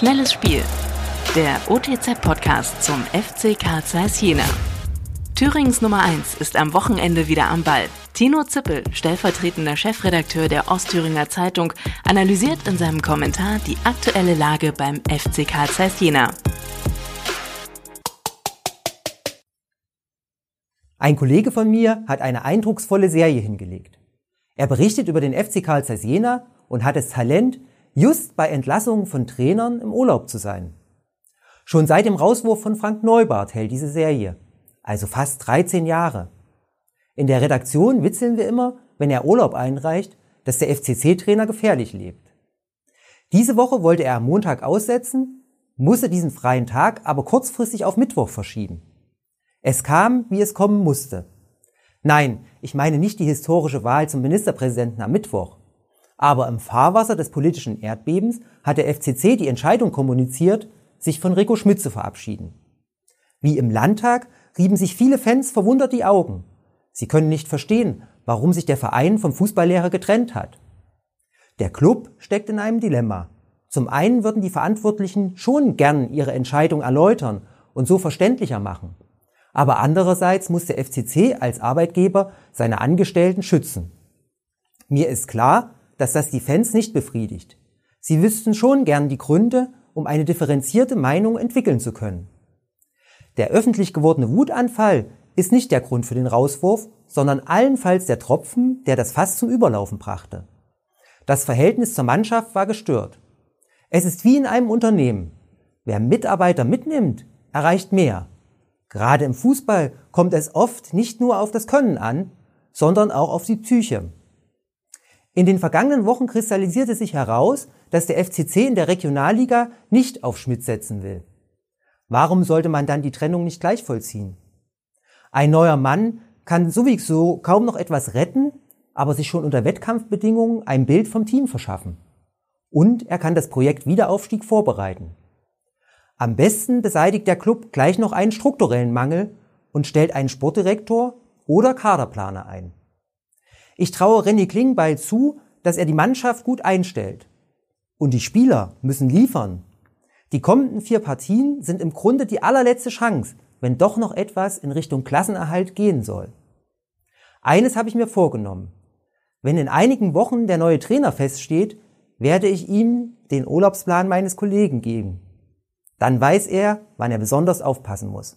Schnelles Spiel. Der OTZ-Podcast zum FC Karl Zeiss Jena. Thürings Nummer 1 ist am Wochenende wieder am Ball. Tino Zippel, stellvertretender Chefredakteur der Ostthüringer Zeitung, analysiert in seinem Kommentar die aktuelle Lage beim FC Karl Zeiss Jena. Ein Kollege von mir hat eine eindrucksvolle Serie hingelegt. Er berichtet über den FC Karl Zeiss Jena und hat das Talent, just bei Entlassungen von Trainern im Urlaub zu sein. Schon seit dem Rauswurf von Frank Neubart hält diese Serie, also fast 13 Jahre. In der Redaktion witzeln wir immer, wenn er Urlaub einreicht, dass der FCC-Trainer gefährlich lebt. Diese Woche wollte er am Montag aussetzen, musste diesen freien Tag aber kurzfristig auf Mittwoch verschieben. Es kam, wie es kommen musste. Nein, ich meine nicht die historische Wahl zum Ministerpräsidenten am Mittwoch. Aber im Fahrwasser des politischen Erdbebens hat der FCC die Entscheidung kommuniziert, sich von Rico Schmidt zu verabschieden. Wie im Landtag rieben sich viele Fans verwundert die Augen. Sie können nicht verstehen, warum sich der Verein vom Fußballlehrer getrennt hat. Der Club steckt in einem Dilemma. Zum einen würden die Verantwortlichen schon gern ihre Entscheidung erläutern und so verständlicher machen. Aber andererseits muss der FCC als Arbeitgeber seine Angestellten schützen. Mir ist klar, dass das die Fans nicht befriedigt. Sie wüssten schon gern die Gründe, um eine differenzierte Meinung entwickeln zu können. Der öffentlich gewordene Wutanfall ist nicht der Grund für den Rauswurf, sondern allenfalls der Tropfen, der das Fass zum Überlaufen brachte. Das Verhältnis zur Mannschaft war gestört. Es ist wie in einem Unternehmen. Wer Mitarbeiter mitnimmt, erreicht mehr. Gerade im Fußball kommt es oft nicht nur auf das Können an, sondern auch auf die Psyche. In den vergangenen Wochen kristallisierte sich heraus, dass der FCC in der Regionalliga nicht auf Schmidt setzen will. Warum sollte man dann die Trennung nicht gleich vollziehen? Ein neuer Mann kann sowieso kaum noch etwas retten, aber sich schon unter Wettkampfbedingungen ein Bild vom Team verschaffen. Und er kann das Projekt Wiederaufstieg vorbereiten. Am besten beseitigt der Club gleich noch einen strukturellen Mangel und stellt einen Sportdirektor oder Kaderplaner ein. Ich traue René Klingbeil zu, dass er die Mannschaft gut einstellt. Und die Spieler müssen liefern. Die kommenden vier Partien sind im Grunde die allerletzte Chance, wenn doch noch etwas in Richtung Klassenerhalt gehen soll. Eines habe ich mir vorgenommen. Wenn in einigen Wochen der neue Trainer feststeht, werde ich ihm den Urlaubsplan meines Kollegen geben. Dann weiß er, wann er besonders aufpassen muss.